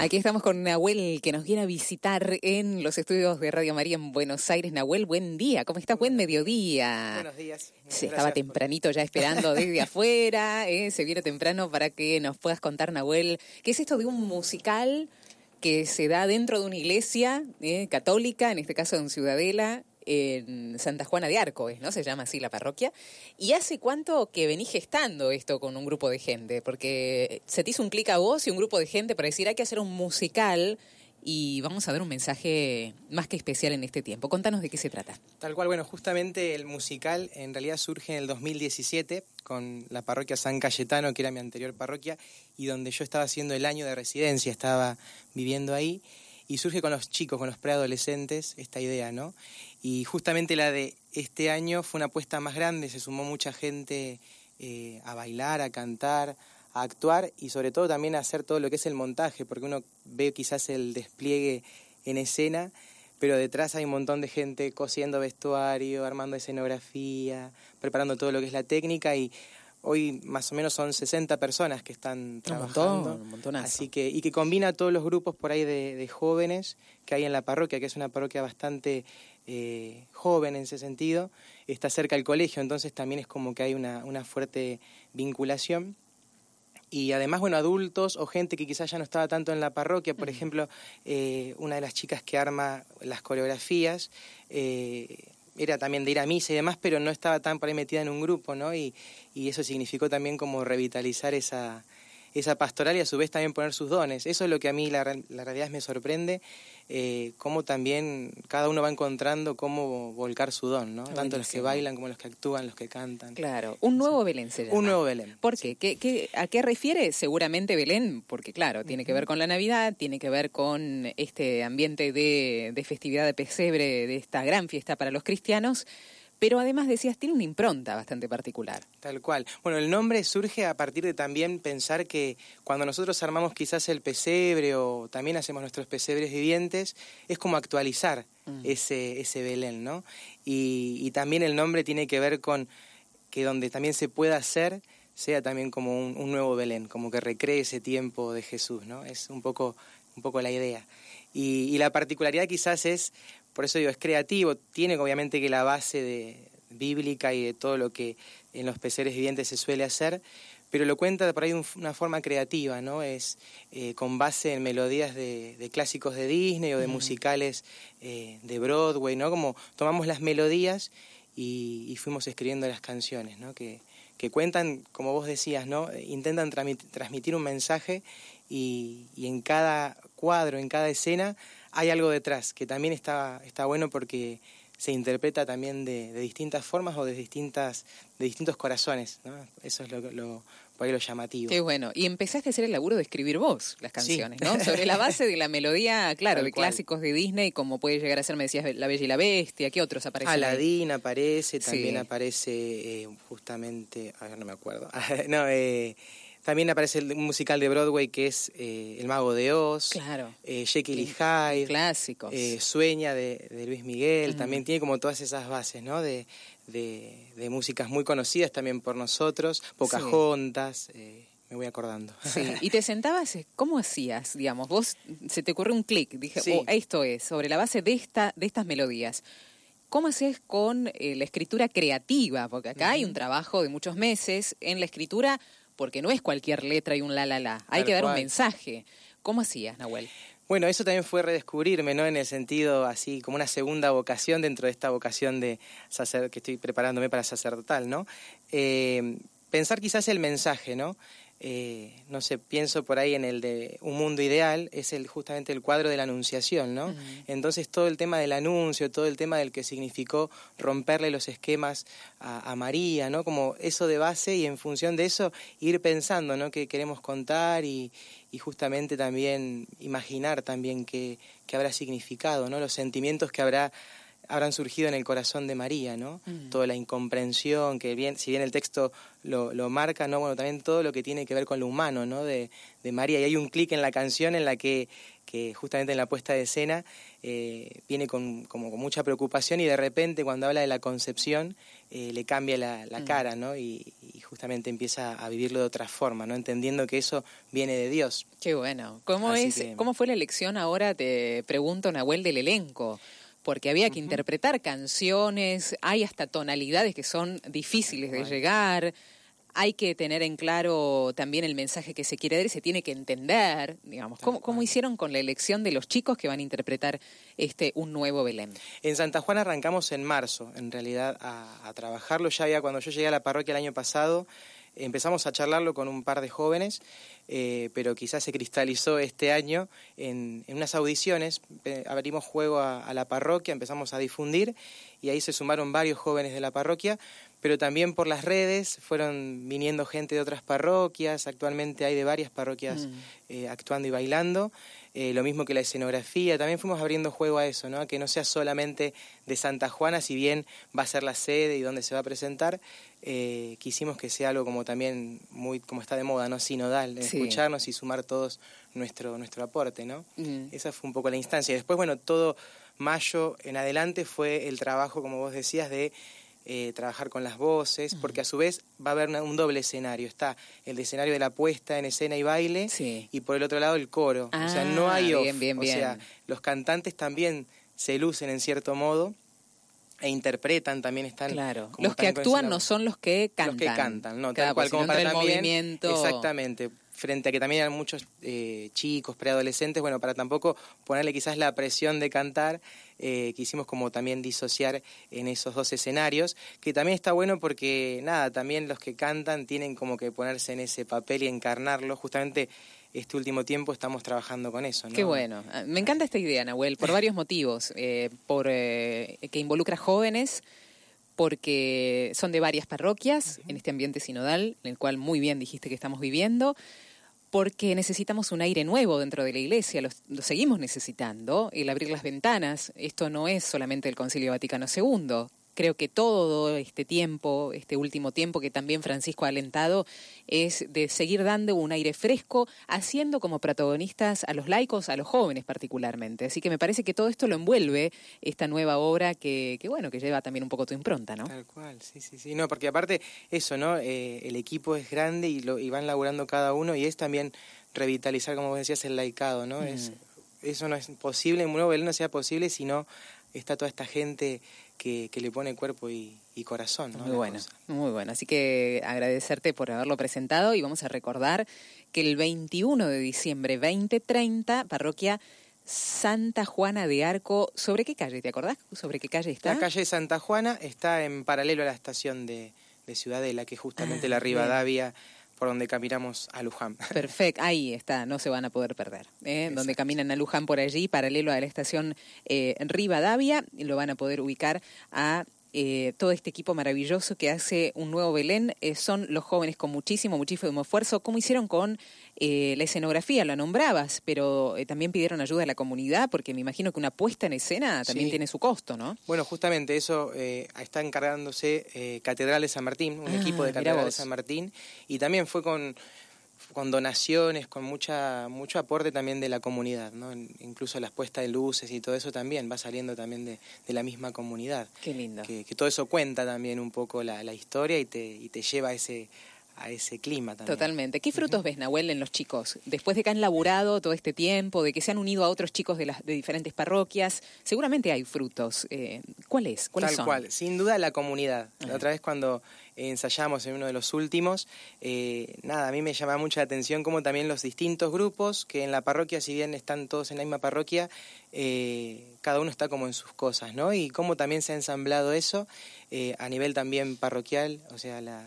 Aquí estamos con Nahuel, que nos viene a visitar en los estudios de Radio María en Buenos Aires. Nahuel, buen día. ¿Cómo estás? Buen mediodía. Buenos días. Se estaba tempranito ya esperando desde afuera. ¿eh? Se viene temprano para que nos puedas contar, Nahuel, ¿qué es esto de un musical que se da dentro de una iglesia eh, católica, en este caso en Ciudadela, en Santa Juana de Arco, ¿no? Se llama así la parroquia. ¿Y hace cuánto que venís gestando esto con un grupo de gente? Porque se te hizo un clic a vos y un grupo de gente para decir hay que hacer un musical y vamos a ver un mensaje más que especial en este tiempo. Contanos de qué se trata. Tal cual, bueno, justamente el musical en realidad surge en el 2017 con la parroquia San Cayetano, que era mi anterior parroquia, y donde yo estaba haciendo el año de residencia, estaba viviendo ahí, y surge con los chicos, con los preadolescentes, esta idea, ¿no? Y justamente la de este año fue una apuesta más grande, se sumó mucha gente eh, a bailar, a cantar, a actuar y sobre todo también a hacer todo lo que es el montaje, porque uno ve quizás el despliegue en escena, pero detrás hay un montón de gente cosiendo vestuario, armando escenografía, preparando todo lo que es la técnica y Hoy más o menos son 60 personas que están trabajando. Un montón, así que, y que combina todos los grupos por ahí de, jóvenes que hay en la parroquia, que es una parroquia bastante eh, joven en ese sentido. Está cerca del colegio, entonces también es como que hay una, una fuerte vinculación. Y además, bueno, adultos o gente que quizás ya no estaba tanto en la parroquia, por ejemplo, eh, una de las chicas que arma las coreografías, eh, era también de ir a misa y demás, pero no estaba tan por ahí metida en un grupo, ¿no? Y, y eso significó también como revitalizar esa, esa pastoral y a su vez también poner sus dones. Eso es lo que a mí la, la realidad me sorprende, eh, cómo también cada uno va encontrando cómo volcar su don, ¿no? Tanto los que bailan como los que actúan, los que cantan. Claro, un nuevo Belén se llama. Un nuevo Belén. ¿Por qué? ¿Qué, a qué refiere? Seguramente Belén, porque claro, tiene que ver con la Navidad, tiene que ver con este ambiente de, de festividad de pesebre, de esta gran fiesta para los cristianos pero además decías, tiene una impronta bastante particular. Tal cual. Bueno, el nombre surge a partir de también pensar que cuando nosotros armamos quizás el pesebre o también hacemos nuestros pesebres vivientes, es como actualizar mm. ese, ese Belén, ¿no? Y, también el nombre tiene que ver con que donde también se pueda hacer sea también como un, nuevo Belén, como que recree ese tiempo de Jesús, ¿no? Es un poco, un poco la idea. y la particularidad quizás es por eso digo, es creativo, tiene obviamente que la base de, bíblica y de todo lo que en los peceres vivientes se suele hacer, pero lo cuenta por ahí de una forma creativa, ¿no? Es eh, con base en melodías de, clásicos de Disney o de musicales eh, de Broadway, ¿no? Como tomamos las melodías y, fuimos escribiendo las canciones, ¿no? Que, que, cuentan, como vos decías, ¿no? Intentan transmitir un mensaje y, y en cada cuadro, en cada escena, hay algo detrás que también está, está bueno porque se interpreta también de, distintas formas o de distintas de distintos corazones ¿no? eso es lo, lo por ahí lo llamativo. Qué bueno. Y empezaste a hacer el laburo de escribir vos las canciones no sobre la base de la melodía claro de clásicos de Disney como puede llegar a ser me decías la Bella y la Bestia qué otros aparecen Aladín aparece también aparece eh, justamente a ver no me acuerdo. No eh, también aparece un musical de Broadway que es eh, El Mago de Oz. Claro. Eh, Jekyll y Hyde. Clásicos. Eh, Sueña de, Luis Miguel. También tiene como todas esas bases, ¿no? De, de, músicas muy conocidas también por nosotros. Pocahontas. Eh, me voy acordando. Sí. Y te sentabas, ¿cómo hacías? Digamos, vos se te ocurre un clic. Dije, oh, esto es, sobre la base de, esta, de estas melodías. ¿Cómo haces con la escritura creativa? Porque acá hay un trabajo de muchos meses en la escritura porque no es cualquier letra y un la la la, hay que dar un mensaje. ¿Cómo hacías, Nahuel? Bueno, eso también fue redescubrirme, ¿no? En el sentido así, como una segunda vocación dentro de esta vocación de sacer, que estoy preparándome para sacerdotal, ¿no? Eh, pensar quizás el mensaje, ¿no? Eh, no sé, pienso por ahí en el de Un Mundo Ideal, es el, justamente el cuadro de la Anunciación, ¿no? Entonces todo el tema del anuncio, todo el tema del que significó romperle los esquemas a, María, ¿no? Como eso de base y en función de eso ir pensando, ¿no? Que queremos contar y, justamente también imaginar también qué, habrá significado, ¿no? Los sentimientos que habrá habrán surgido en el corazón de María, ¿no? Mm. Toda la incomprensión, que bien, si bien el texto lo, lo, marca, ¿no? Bueno, también todo lo que tiene que ver con lo humano, ¿no? De, de María. Y hay un clic en la canción en la que, que justamente en la puesta de escena eh, viene con, como, con mucha preocupación y de repente cuando habla de la concepción eh, le cambia la, la mm. cara, ¿no? Y, justamente empieza a vivirlo de otra forma, ¿no? Entendiendo que eso viene de Dios. Qué bueno. ¿Cómo, es, ¿cómo fue la elección ahora, te pregunto, Nahuel, del elenco? Porque había que interpretar canciones, hay hasta tonalidades que son difíciles de llegar, hay que tener en claro también el mensaje que se quiere dar y se tiene que entender, digamos. ¿Cómo, hicieron con la elección de los chicos que van a interpretar este un nuevo Belén? En Santa Juana arrancamos en marzo, en realidad, a, trabajarlo. Ya había, cuando yo llegué a la parroquia el año pasado, empezamos a charlarlo con un par de jóvenes, eh, pero quizás se cristalizó este año en, unas audiciones. Eh, abrimos juego a la parroquia, empezamos a difundir y ahí se sumaron varios jóvenes de la parroquia pero también por las redes fueron viniendo gente de otras parroquias, actualmente hay de varias parroquias mm. eh, actuando y bailando, lo mismo que la escenografía, también fuimos abriendo juego a eso, ¿no? que no sea solamente de Santa Juana, si bien va a ser la sede y donde se va a presentar, eh, quisimos que sea algo como también muy como está de moda, ¿no? Sinodal, escucharnos y sumar todos nuestro, nuestro aporte, ¿no? Mm. Esa fue un poco la instancia. Después, bueno, todo mayo en adelante fue el trabajo, como vos decías, de eh, trabajar con las voces, porque a su vez va a haber un doble escenario. Está el escenario de la puesta en escena y baile, y por el otro lado el coro. o sea, no hay ah, Bien, o sea, los cantantes también se lucen en cierto modo e interpretan también están claro. los que actúan no son los que cantan los que cantan. no tal cual como para movimiento. Exactamente. Frente a que también eran muchos eh, chicos, preadolescentes, bueno, para tampoco ponerle quizás la presión de cantar, eh, quisimos como también disociar en esos dos escenarios, que también está bueno porque, nada, también los que cantan tienen como que ponerse en ese papel y encarnarlo, justamente este último tiempo estamos trabajando con eso. ¿no? Qué bueno. Ah, me encanta esta idea, Nahuel, por varios motivos. Eh, por que involucra jóvenes, porque son de varias parroquias en este ambiente sinodal, en el cual muy bien dijiste que estamos viviendo porque necesitamos un aire nuevo dentro de la iglesia, lo, seguimos necesitando, el abrir las ventanas, esto no es solamente el Concilio Vaticano II, creo que todo este tiempo, este último tiempo que también Francisco ha alentado, es de seguir dando un aire fresco, haciendo como protagonistas a los laicos, a los jóvenes particularmente. Así que me parece que todo esto lo envuelve esta nueva obra que, que bueno, que lleva también un poco tu impronta, ¿no? Tal cual, sí, sí, sí. No, porque aparte eso, ¿no? Eh, el equipo es grande y, lo, y van laburando cada uno y es también revitalizar, como decías, el laicado, ¿no? Es, mm. eso no es posible, en un nuevo no sea posible si no está toda esta gente que, le pone cuerpo y, corazón. Muy bueno, muy bueno. Así que agradecerte por haberlo presentado y vamos a recordar que el 21 de diciembre 2030, parroquia Santa Juana de Arco, ¿sobre qué calle? ¿Te acordás? ¿Sobre qué calle está? La calle Santa Juana está en paralelo a la estación de, Ciudadela, que es justamente ah, la Rivadavia por donde caminamos a Luján. Perfecto, ahí está, no se van a poder perder. ¿eh? Donde caminan a Luján por allí, paralelo a la estación eh, Rivadavia, lo van a poder ubicar a eh, todo este equipo maravilloso que hace un nuevo Belén. Eh, son los jóvenes con muchísimo, muchísimo esfuerzo, como hicieron con eh, la escenografía, lo nombrabas, pero también pidieron ayuda a la comunidad, porque me imagino que una puesta en escena también tiene su costo, ¿no? Bueno, justamente eso está encargándose Catedral de San Martín, un ah, equipo de Catedral de San Martín, y también fue con con donaciones, con mucha mucho aporte también de la comunidad, ¿no? incluso las puestas de luces y todo eso también va saliendo también de, la misma comunidad. Qué lindo. Que, todo eso cuenta también un poco la, la historia y te, y te lleva a ese a ese clima también. Totalmente. ¿Qué frutos ves, Nahuel, en los chicos? Después de que han laburado todo este tiempo, de que se han unido a otros chicos de, las, de diferentes parroquias, seguramente hay frutos. Eh, ¿Cuál es? ¿Cuáles Tal cual. Sin duda la comunidad. La otra vez cuando ensayamos en uno de los últimos, eh, nada, a mí me llama mucha atención cómo también los distintos grupos, que en la parroquia, si bien están todos en la misma parroquia, eh, cada uno está como en sus cosas, ¿no? Y cómo también se ha ensamblado eso a nivel también parroquial, o sea, la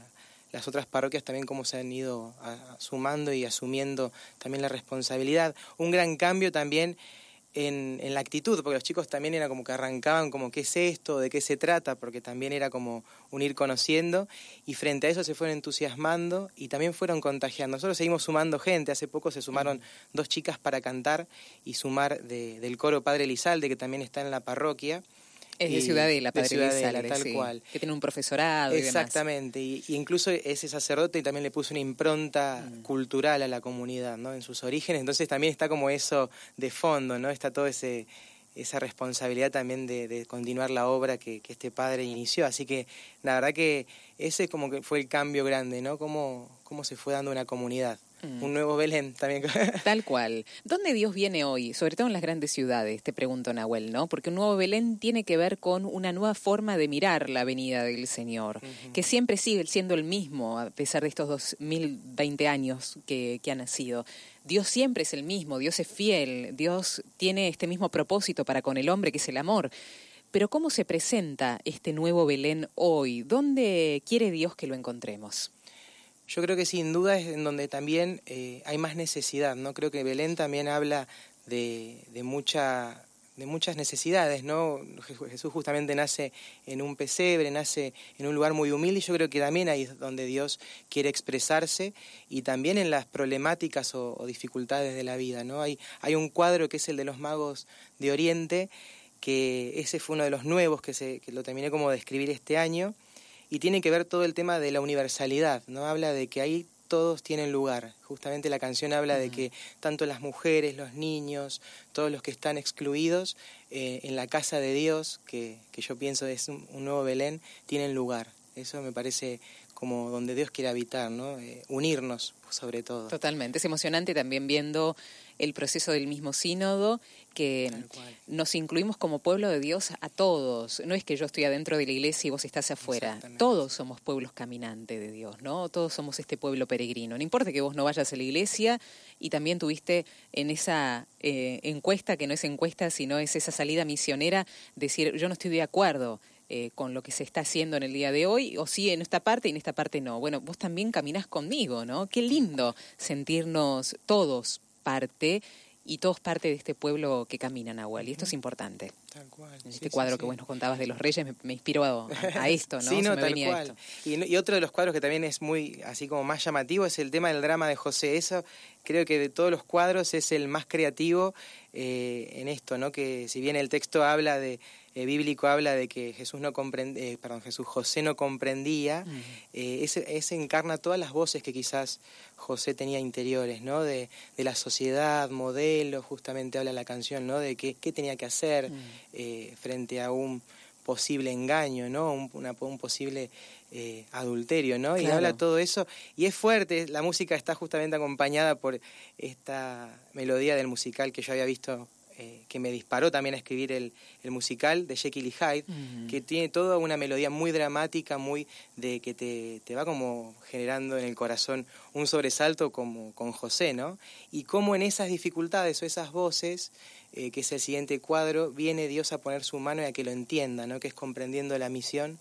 las otras parroquias también cómo se han ido sumando y asumiendo también la responsabilidad. Un gran cambio también en, la actitud, porque los chicos también era como que arrancaban como qué es esto, de qué se trata, porque también era como unir conociendo y frente a eso se fueron entusiasmando y también fueron contagiando. Nosotros seguimos sumando gente, hace poco se sumaron dos chicas para cantar y sumar del coro Padre Lizalde, que también está en la parroquia. Es de Ciudadela, Padre de Ciudadela, tal cual. Que tiene un profesorado Exactamente, y, demás. y, incluso ese sacerdote también le puso una impronta mm. cultural a la comunidad, ¿no? En sus orígenes, entonces también está como eso de fondo, ¿no? Está todo ese esa responsabilidad también de, continuar la obra que, que, este padre inició. Así que la verdad que ese como que fue el cambio grande, ¿no? Cómo, cómo se fue dando una comunidad. Mm. Un nuevo Belén también. Tal cual. ¿Dónde Dios viene hoy? Sobre todo en las grandes ciudades, te pregunto Nahuel, ¿no? Porque un nuevo Belén tiene que ver con una nueva forma de mirar la venida del Señor, que siempre sigue siendo el mismo a pesar de estos 2020 años que, que ha nacido. Dios siempre es el mismo, Dios es fiel, Dios tiene este mismo propósito para con el hombre que es el amor. Pero ¿cómo se presenta este nuevo Belén hoy? ¿Dónde quiere Dios que lo encontremos? Yo creo que sin duda es en donde también eh, hay más necesidad, ¿no? Creo que Belén también habla de, de, mucha, de muchas necesidades, ¿no? Jesús justamente nace en un pesebre, nace en un lugar muy humilde y yo creo que también ahí es donde Dios quiere expresarse y también en las problemáticas o, dificultades de la vida, ¿no? Hay, hay un cuadro que es el de los magos de Oriente, que ese fue uno de los nuevos que, se, que lo terminé como de escribir este año, y tiene que ver todo el tema de la universalidad, ¿no? Habla de que ahí todos tienen lugar. Justamente la canción habla de que tanto las mujeres, los niños, todos los que están excluidos eh, en la casa de Dios, que, que yo pienso es un, nuevo Belén, tienen lugar. Eso me parece como donde Dios quiere habitar, ¿no? Eh, unirnos sobre todo. Totalmente. Es emocionante también viendo el proceso del mismo sínodo, que nos incluimos como pueblo de Dios a todos. No es que yo estoy adentro de la iglesia y vos estás afuera. Todos somos pueblos caminantes de Dios, ¿no? Todos somos este pueblo peregrino. No importa que vos no vayas a la iglesia y también tuviste en esa eh, encuesta, que no es encuesta, sino es esa salida misionera, decir, yo no estoy de acuerdo. Eh, con lo que se está haciendo en el día de hoy, o sí en esta parte y en esta parte no. Bueno, vos también caminás conmigo, ¿no? Qué lindo sentirnos todos parte y todos parte de este pueblo que camina, Nahuel. Y esto es importante. Tal cual. En este cuadro que vos nos contabas de los reyes me, inspiró a, esto, ¿no? sí, no, tal cual. Y, otro de los cuadros que también es muy, así como más llamativo, es el tema del drama de José. Eso creo que de todos los cuadros es el más creativo eh, en esto, ¿no? Que si bien el texto habla de eh, bíblico habla de que Jesús no comprende, eh, perdón, Jesús José no comprendía, ese, encarna todas las voces que quizás José tenía interiores, ¿no? De, de la sociedad, modelo, justamente habla la canción, ¿no? De qué, qué tenía que hacer frente a un posible engaño, ¿no? Un, un posible adulterio, ¿no? Y habla todo eso. Y es fuerte, la música está justamente acompañada por esta melodía del musical que yo había visto eh, que me disparó también a escribir el, el musical de Jekyll y Hyde, que tiene toda una melodía muy dramática, muy de que te, te, va como generando en el corazón un sobresalto como con José, ¿no? Y cómo en esas dificultades o esas voces, eh, que es el siguiente cuadro, viene Dios a poner su mano y a que lo entienda, ¿no? Que es comprendiendo la misión.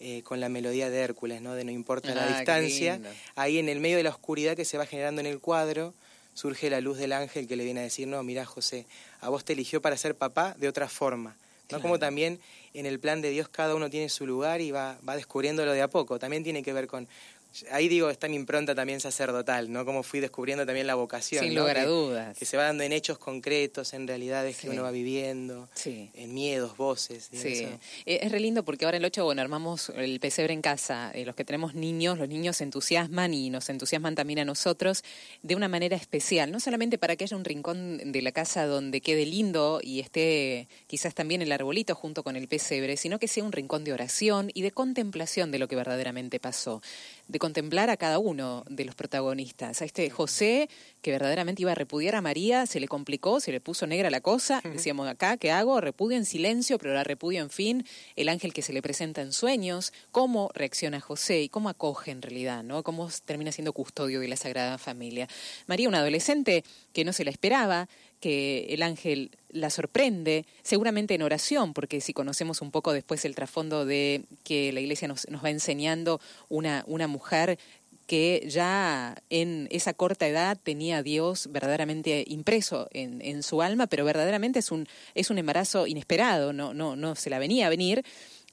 Eh, con la melodía de Hércules, ¿no? De no importa la ah, distancia, ahí en el medio de la oscuridad que se va generando en el cuadro, surge la luz del ángel que le viene a decir, no, mira José, a vos te eligió para ser papá de otra forma. ¿no? Como también en el plan de Dios cada uno tiene su lugar y va, va descubriéndolo de a poco. También tiene que ver con ahí digo, está mi impronta también sacerdotal, ¿no? Como fui descubriendo también la vocación. Sin lugar a dudas. Que se va dando en hechos concretos, en realidades que uno va viviendo, en miedos, voces. Sí. Eh, es re lindo porque ahora el 8, bueno, armamos el pesebre en casa. Eh, los que tenemos niños, los niños se entusiasman y nos entusiasman también a nosotros de una manera especial. No solamente para que haya un rincón de la casa donde quede lindo y esté quizás también el arbolito junto con el pesebre, sino que sea un rincón de oración y de contemplación de lo que verdaderamente pasó de contemplar a cada uno de los protagonistas. A este José, que verdaderamente iba a repudiar a María, se le complicó, se le puso negra la cosa. Decíamos acá, ¿qué hago? Repudio en silencio, pero la repudio en fin. El ángel que se le presenta en sueños, cómo reacciona José y cómo acoge en realidad, ¿no? Cómo termina siendo custodio de la Sagrada Familia. María, una adolescente que no se la esperaba, que el ángel la sorprende, seguramente en oración, porque si conocemos un poco después el trasfondo de que la iglesia nos, nos va enseñando una, una mujer que ya en esa corta edad tenía a Dios verdaderamente impreso en, en, su alma, pero verdaderamente es un, es un embarazo inesperado, no, no, no se la venía a venir,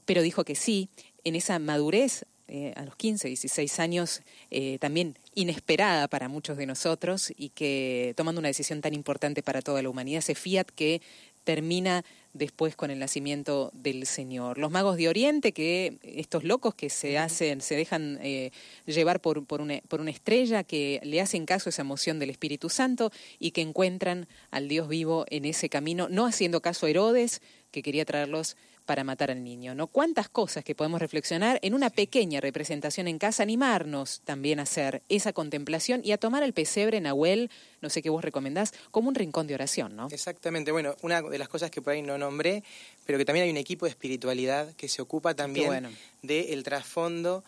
pero dijo que sí, en esa madurez eh, a los 15, 16 años, eh, también inesperada para muchos de nosotros y que tomando una decisión tan importante para toda la humanidad, ese fiat que termina después con el nacimiento del Señor. Los magos de Oriente, que estos locos que se hacen, se dejan eh, llevar por, por, una, por una estrella, que le hacen caso a esa emoción del Espíritu Santo y que encuentran al Dios vivo en ese camino, no haciendo caso a Herodes, que quería traerlos para matar al niño, ¿no? Cuántas cosas que podemos reflexionar en una pequeña representación en casa, animarnos también a hacer esa contemplación y a tomar el pesebre Nahuel, no sé qué vos recomendás, como un rincón de oración, ¿no? Exactamente, bueno, una de las cosas que por ahí no nombré, pero que también hay un equipo de espiritualidad que se ocupa también del trasfondo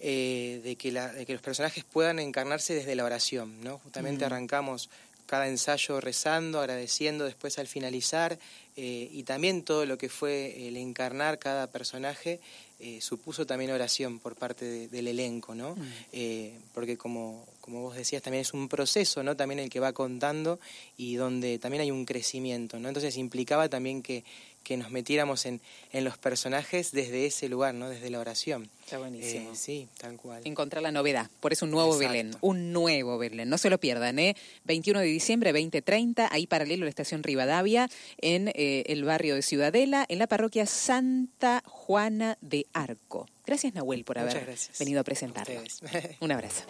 eh, de, que que los personajes puedan encarnarse desde la oración, ¿no? Justamente arrancamos cada ensayo rezando, agradeciendo después al finalizar, eh, y también todo lo que fue el encarnar cada personaje eh, supuso también oración por parte del elenco, ¿no? Mm. Eh, porque como, como vos decías, también es un proceso, ¿no? También el que va contando y donde también hay un crecimiento, ¿no? Entonces implicaba también que que nos metiéramos en, en los personajes desde ese lugar, ¿no? Desde la oración. Está buenísimo. Eh, sí, tal cual. Encontrar la novedad. Por eso un nuevo Belén. Un nuevo Belén. No se lo pierdan, ¿eh? 21 de diciembre, 2030, ahí paralelo a la estación Rivadavia, en eh, el barrio de Ciudadela, en la parroquia Santa Juana de Arco. Gracias, Nahuel, por haber venido a presentarlo. un abrazo.